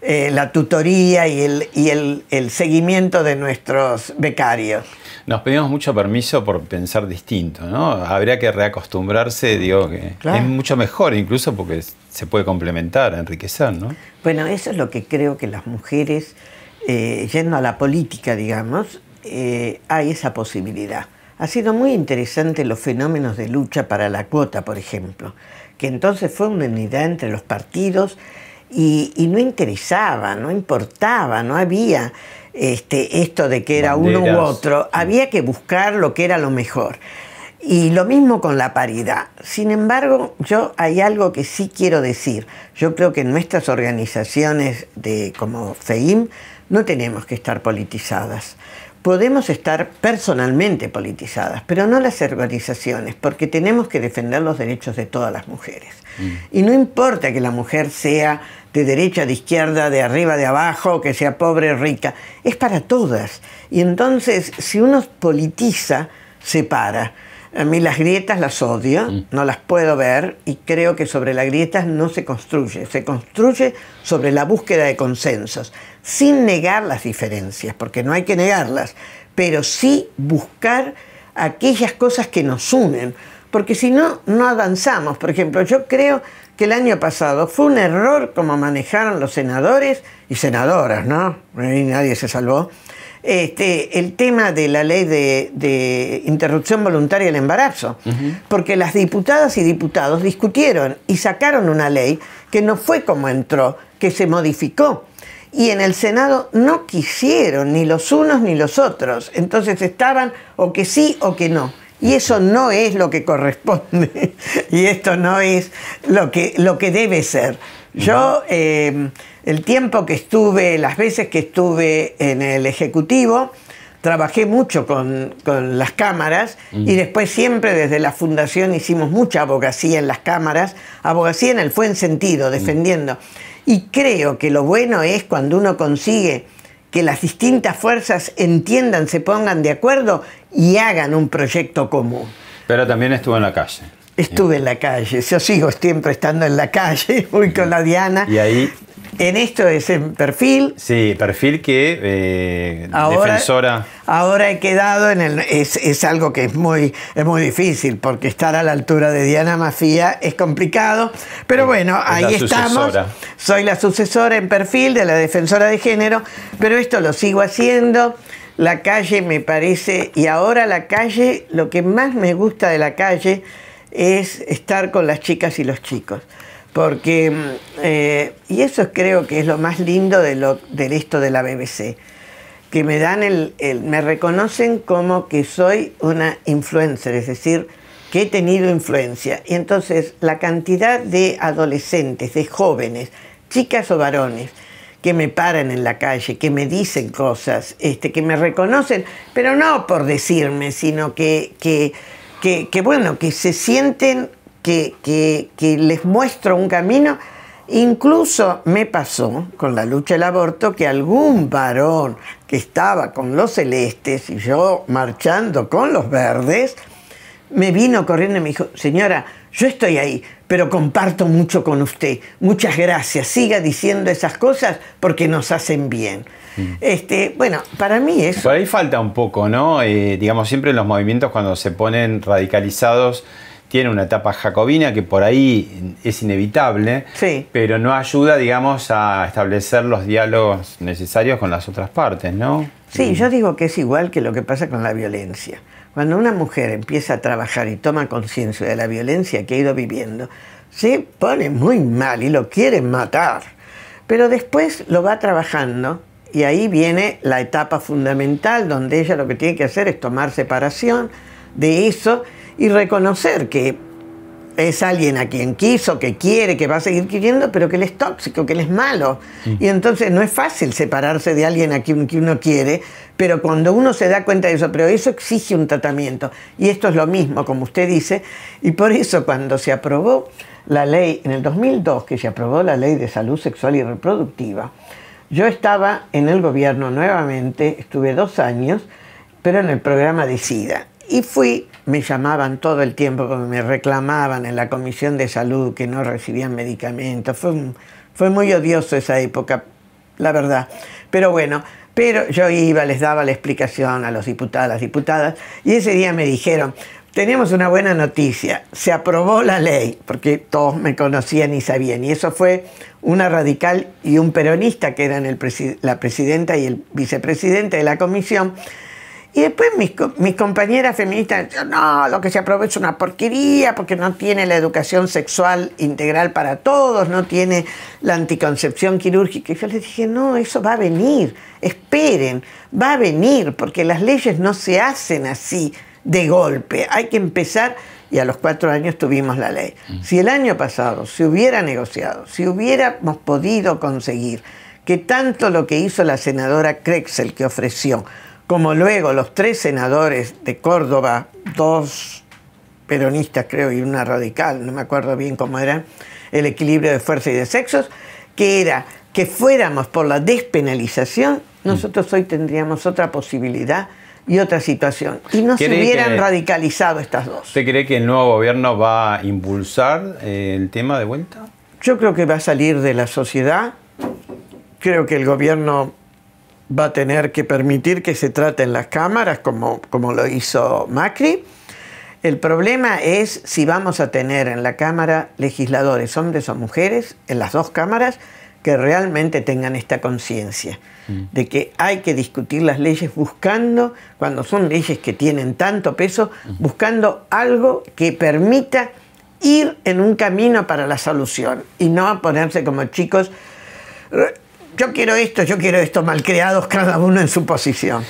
eh, la tutoría y, el, y el, seguimiento de nuestros becarios. Nos pedimos mucho permiso por pensar distinto, ¿no? Habría que reacostumbrarse, digo que es mucho mejor incluso porque se puede complementar, enriquecer, ¿no? Bueno, eso es lo que creo que las mujeres, eh, yendo a la política, digamos, eh, hay esa posibilidad. Ha sido muy interesante los fenómenos de lucha para la cuota, por ejemplo, que entonces fue una unidad entre los partidos y, no interesaba, no importaba, no había este, esto de que era uno u otro, había que buscar lo que era lo mejor. Y lo mismo con la paridad. Sin embargo, yo hay algo que sí quiero decir. Yo creo que en nuestras organizaciones de, como FEIM no tenemos que estar politizadas. Podemos estar personalmente politizadas, pero no las organizaciones, porque tenemos que defender los derechos de todas las mujeres. Mm. Y no importa que la mujer sea de derecha, de izquierda, de arriba, de abajo, que sea pobre, rica, es para todas. Y entonces, si uno politiza, se para. A mí las grietas las odio, mm. no las puedo ver y creo que sobre las grietas no se construye, se construye sobre la búsqueda de consensos, sin negar las diferencias, porque no hay que negarlas, pero sí buscar aquellas cosas que nos unen, porque si no, no avanzamos. Por ejemplo, yo creo que el año pasado fue un error como manejaron los senadores y senadoras, ¿no? Ahí nadie se salvó. Este, el tema de la ley de, interrupción voluntaria del embarazo, porque las diputadas y diputados discutieron y sacaron una ley que no fue como entró, que se modificó. Y en el Senado no quisieron ni los unos ni los otros, entonces estaban o que sí o que no. Y eso no es lo que corresponde y esto no es lo que, lo que debe ser. Yo, eh, el tiempo que estuve, las veces que estuve en el Ejecutivo, trabajé mucho con, las cámaras y después siempre desde la fundación hicimos mucha abogacía en las cámaras, abogacía en el buen sentido, defendiendo. Y creo que lo bueno es cuando uno consigue que las distintas fuerzas entiendan, se pongan de acuerdo y hagan un proyecto común. Pero también estuvo en la calle. Estuve en la calle, yo sigo siempre estando en la calle, muy con la Diana. Y ahí en esto es en perfil. Sí, perfil que eh, defensora. Ahora he quedado en el. Es, algo que es muy, es muy difícil, porque estar a la altura de Diana Mafía es complicado. Pero bueno, ahí estamos. Soy la sucesora en perfil de la defensora de género, pero esto lo sigo haciendo. La calle me parece, y ahora la calle, lo que más me gusta de la calle es estar con las chicas y los chicos porque, eh, y eso creo que es lo más lindo de, lo, de esto de la BBC, que me dan el, me reconocen como que soy una influencer, es decir, que he tenido influencia. Y entonces la cantidad de adolescentes, de jóvenes, chicas o varones, que me paran en la calle, que me dicen cosas, este, que me reconocen, pero no por decirme, sino que, que, que bueno, que se sienten que, les muestro un camino. Incluso me pasó con la lucha del aborto que algún varón que estaba con los celestes y yo marchando con los verdes, me vino corriendo y me dijo, señora, yo estoy ahí, pero comparto mucho con usted. Muchas gracias. Siga diciendo esas cosas porque nos hacen bien. Mm. Este, bueno, para mí eso. Por ahí falta un poco, ¿no? Eh, digamos, siempre en los movimientos cuando se ponen radicalizados tiene una etapa jacobina que por ahí es inevitable, pero no ayuda, digamos, a establecer los diálogos necesarios con las otras partes, ¿no? Sí, yo digo que es igual que lo que pasa con la violencia. Cuando una mujer empieza a trabajar y toma conciencia de la violencia que ha ido viviendo, se pone muy mal y lo quiere matar. Pero después lo va trabajando Y ahí viene la etapa fundamental donde ella lo que tiene que hacer es tomar separación de eso y reconocer que es alguien a quien quiso, que quiere, que va a seguir queriendo, pero que él es tóxico, que él es malo. Y entonces no es fácil separarse de alguien a quien que uno quiere, pero cuando uno se da cuenta de eso, pero eso exige un tratamiento. Y esto es lo mismo, como usted dice, y por eso cuando se aprobó la ley, en el 2002, que se aprobó la ley de salud sexual y reproductiva, yo estaba en el gobierno nuevamente, estuve dos años, pero en el programa de SIDA. Y fui, me llamaban todo el tiempo, me reclamaban en la Comisión de Salud que no recibían medicamentos. Fue, fue muy odioso esa época, la verdad. Pero bueno, pero yo iba, les daba la explicación a los diputados, las diputadas, y ese día me dijeron, tenemos una buena noticia, se aprobó la ley, porque todos me conocían y sabían, y eso fue una radical y un peronista, que eran el la presidenta y el vicepresidente de la comisión, y después mis, mis compañeras feministas, no, lo que se aprobó es una porquería porque no tiene la educación sexual integral para todos, no tiene la anticoncepción quirúrgica. Y yo les dije, no, eso va a venir, esperen, va a venir, porque las leyes no se hacen así de golpe, hay que empezar y a los cuatro años tuvimos la ley. Mm. Si el año pasado se hubiera negociado, si hubiéramos podido conseguir que tanto lo que hizo la senadora Krexel, que ofreció, como luego los tres senadores de Córdoba, dos peronistas creo y una radical, no me acuerdo bien cómo eran, el equilibrio de fuerza y de sexos, que era que fuéramos por la despenalización, nosotros hoy tendríamos otra posibilidad y otra situación. Y no se hubieran radicalizado estas dos. ¿Usted cree que el nuevo gobierno va a impulsar eh, el tema de vuelta? Yo creo que va a salir de la sociedad. Creo que el gobierno va a tener que permitir que se trate en las cámaras como, como lo hizo Macri. El problema es si vamos a tener en la Cámara legisladores, hombres o mujeres, en las dos cámaras, que realmente tengan esta conciencia mm. de que hay que discutir las leyes buscando, cuando son leyes que tienen tanto peso, mm. buscando algo que permita ir en un camino para la solución y no ponerse como chicos yo quiero esto, yo quiero esto, malcriados cada uno en su posición.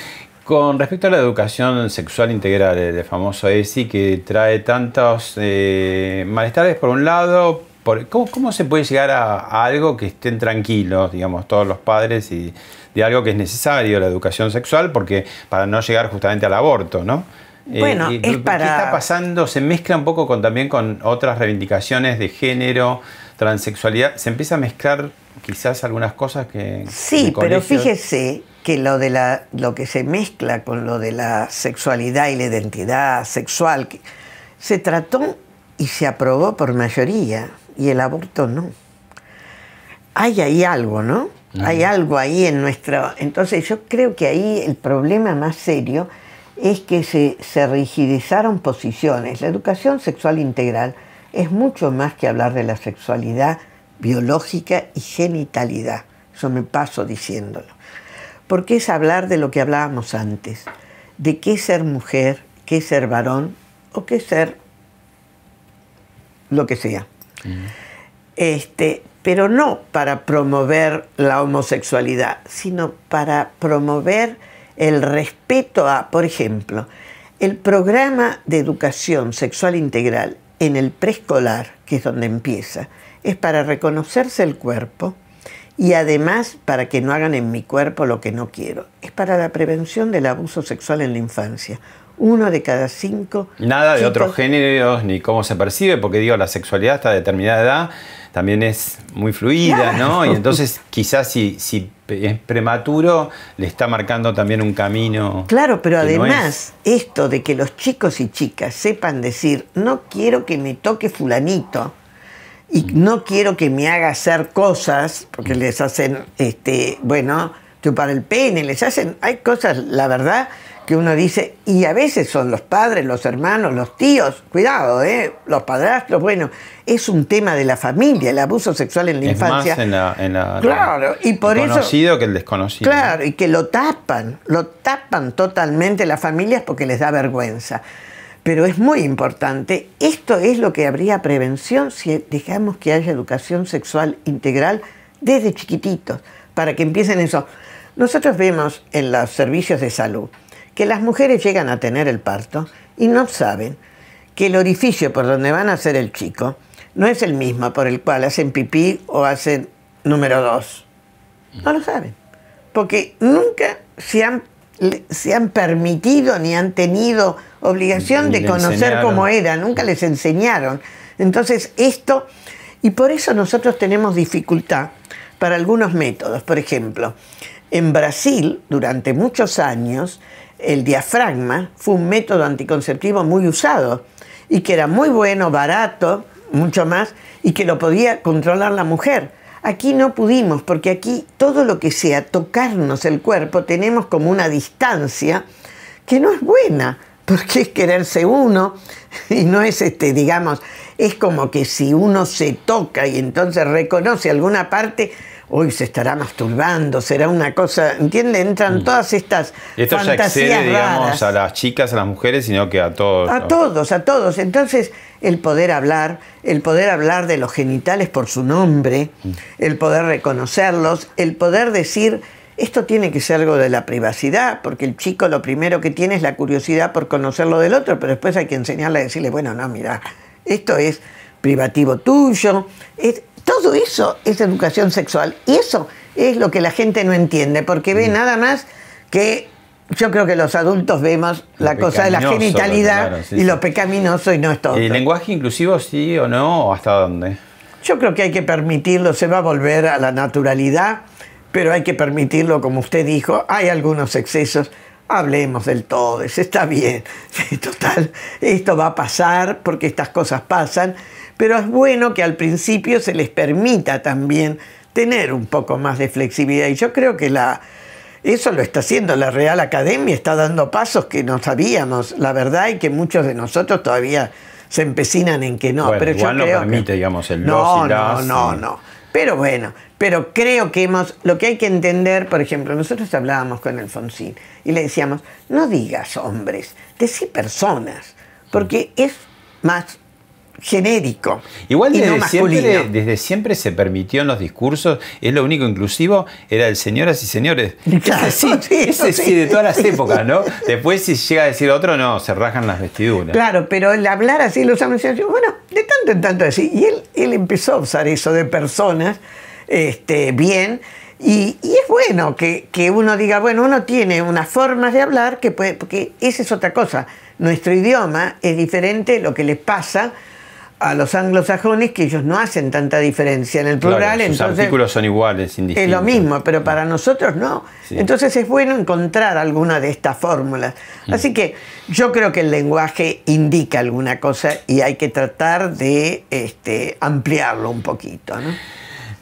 Con respecto a la educación sexual integral, el famoso ESI, que trae tantos eh, malestares por un lado, ¿cómo, se puede llegar a, algo que estén tranquilos, digamos, todos los padres y de algo que es necesario, la educación sexual, porque para no llegar justamente al aborto, ¿no? Eh, bueno, es para... ¿Qué está pasando? Se mezcla un poco con, también con otras reivindicaciones de género, transexualidad. Se empieza a mezclar quizás algunas cosas que... Sí, pero fíjese que lo, de la, lo que se mezcla con lo de la sexualidad y la identidad sexual, se trató y se aprobó por mayoría y el aborto no. Hay ahí algo, ¿no? Hay algo ahí en nuestro... Entonces yo creo que ahí el problema más serio es que se, se rigidizaron posiciones. La educación sexual integral es mucho más que hablar de la sexualidad biológica y genitalidad. Eso me paso diciéndolo. Porque es hablar de lo que hablábamos antes, de qué ser mujer, qué ser varón o qué ser lo que sea. Este, pero no para promover la homosexualidad, sino para promover el respeto a, por ejemplo, el programa de educación sexual integral en el preescolar, que es donde empieza, es para reconocerse el cuerpo y además para que no hagan en mi cuerpo lo que no quiero. Es para la prevención del abuso sexual en la infancia. Uno de cada cinco. Nada de otros géneros ni cómo se percibe, porque digo, la sexualidad hasta determinada edad también es muy fluida, ¿no? Y entonces quizás si, si es prematuro, le está marcando también un camino. Claro, pero además, esto de que los chicos y chicas sepan decir, no quiero que me toque fulanito, y no quiero que me haga hacer cosas, porque les hacen, este, bueno, chupar el pene, les hacen, hay cosas, la verdad, que uno dice, y a veces son los padres, los hermanos, los tíos, cuidado, ¿eh? los padrastros, bueno, es un tema de la familia, el abuso sexual en la es infancia. Más en la, en la, claro, y por el conocido que el desconocido. Claro, y que lo tapan, lo tapan totalmente las familias porque les da vergüenza. Pero es muy importante, esto es lo que habría prevención si dejamos que haya educación sexual integral desde chiquititos, para que empiecen eso. Nosotros vemos en los servicios de salud que las mujeres llegan a tener el parto y no saben que el orificio por donde van a hacer el chico no es el mismo por el cual hacen pipí o hacen número dos. No lo saben. Porque nunca se han, se han permitido ni han tenido obligación de conocer cómo era, nunca les enseñaron. Entonces esto, y por eso nosotros tenemos dificultad para algunos métodos. Por ejemplo, en Brasil, durante muchos años, el diafragma fue un método anticonceptivo muy usado y que era muy bueno, barato, mucho más, y que lo podía controlar la mujer. Aquí no pudimos, porque aquí todo lo que sea tocarnos el cuerpo tenemos como una distancia que no es buena, porque es quererse uno y no es este, digamos, es como que si uno se toca y entonces reconoce alguna parte, hoy se estará masturbando, será una cosa, ¿entiende? Entran mm. todas estas Esto ya excede, digamos, a las chicas, a las mujeres, sino que a todos. A todos, a todos. Entonces, el poder hablar, el poder hablar de los genitales por su nombre, mm. el poder reconocerlos, el poder decir, esto tiene que ser algo de la privacidad, porque el chico lo primero que tiene es la curiosidad por conocer lo del otro, pero después hay que enseñarle a decirle, bueno, no, mira, esto es privativo tuyo. Es, todo eso es educación sexual y eso es lo que la gente no entiende, porque ve mm. nada más que yo creo que los adultos vemos la cosa de la genitalidad y lo pecaminoso y no es todo. ¿El lenguaje inclusivo sí o no? ¿O hasta dónde? Yo creo que hay que permitirlo, se va a volver a la naturalidad, pero hay que permitirlo, como usted dijo, hay algunos excesos, hablemos del todo, está bien, total, esto va a pasar porque estas cosas pasan, pero es bueno que al principio se les permita también tener un poco más de flexibilidad. Y yo creo que la, eso lo está haciendo la Real Academia, está dando pasos que no sabíamos, la verdad, y que muchos de nosotros todavía se empecinan en que no. pero yo no permite, digamos, el no, no, no, no. Pero bueno, pero creo que hemos, lo que hay que entender, por ejemplo, nosotros hablábamos con Alfonsín y le decíamos, no digas hombres, decí personas, porque es más genérico. Igual desde, siempre, desde siempre se permitió en los discursos, es lo único inclusivo, era el señoras y señores. Claro, sí, ese sí, de todas las épocas, ¿no? Después si llega a decir otro, no, se rajan las vestiduras. Claro, pero el hablar así, los hombres bueno, de tanto en tanto así. Y él, él empezó a usar eso de personas, este, bien, y, y, es bueno que, que, uno diga, bueno, uno tiene unas formas de hablar que puede, porque esa es otra cosa. Nuestro idioma es diferente lo que les pasa a los anglosajones que ellos no hacen tanta diferencia en el plural. Claro, sus artículos son iguales, indistintos. Es lo mismo, pero para nosotros no. Entonces es bueno encontrar alguna de estas fórmulas. Mm. Así que yo creo que el lenguaje indica alguna cosa y hay que tratar de este, ampliarlo un poquito. ¿no?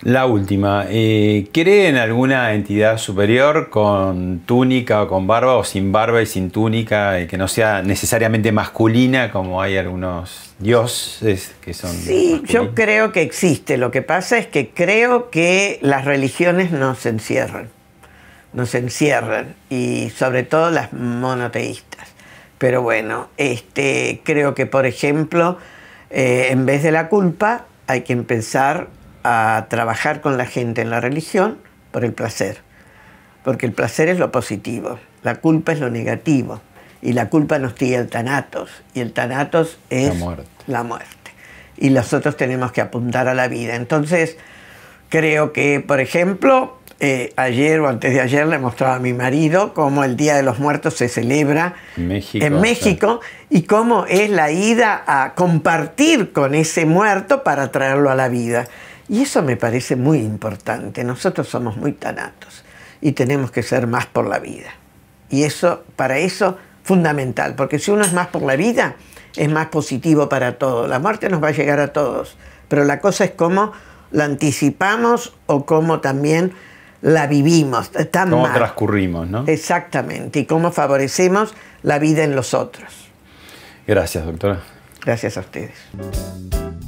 La última, eh, ¿cree en alguna entidad superior con túnica o con barba o sin barba y sin túnica, y que no sea necesariamente masculina como hay algunos dioses que son... Sí, yo creo que existe. Lo que pasa es que creo que las religiones nos encierran, nos encierran, y sobre todo las monoteístas. Pero bueno, este, creo que por ejemplo, eh, en vez de la culpa, hay que empezar a trabajar con la gente en la religión por el placer, porque el placer es lo positivo, la culpa es lo negativo, y la culpa nos tira el tanatos, y el tanatos es la muerte. Y nosotros tenemos que apuntar a la vida. Entonces, creo que, por ejemplo, eh, ayer o antes de ayer le mostraba a mi marido cómo el Día de los Muertos se celebra en México y cómo es la ida a compartir con ese muerto para traerlo a la vida. Y eso me parece muy importante. Nosotros somos muy tanatos y tenemos que ser más por la vida. Y eso, para eso, fundamental, porque si uno es más por la vida, es más positivo para todos. La muerte nos va a llegar a todos, pero la cosa es cómo la anticipamos o cómo también la vivimos. cómo transcurrimos, ¿no? Exactamente, y cómo favorecemos la vida en los otros. Gracias, doctora. Gracias a ustedes.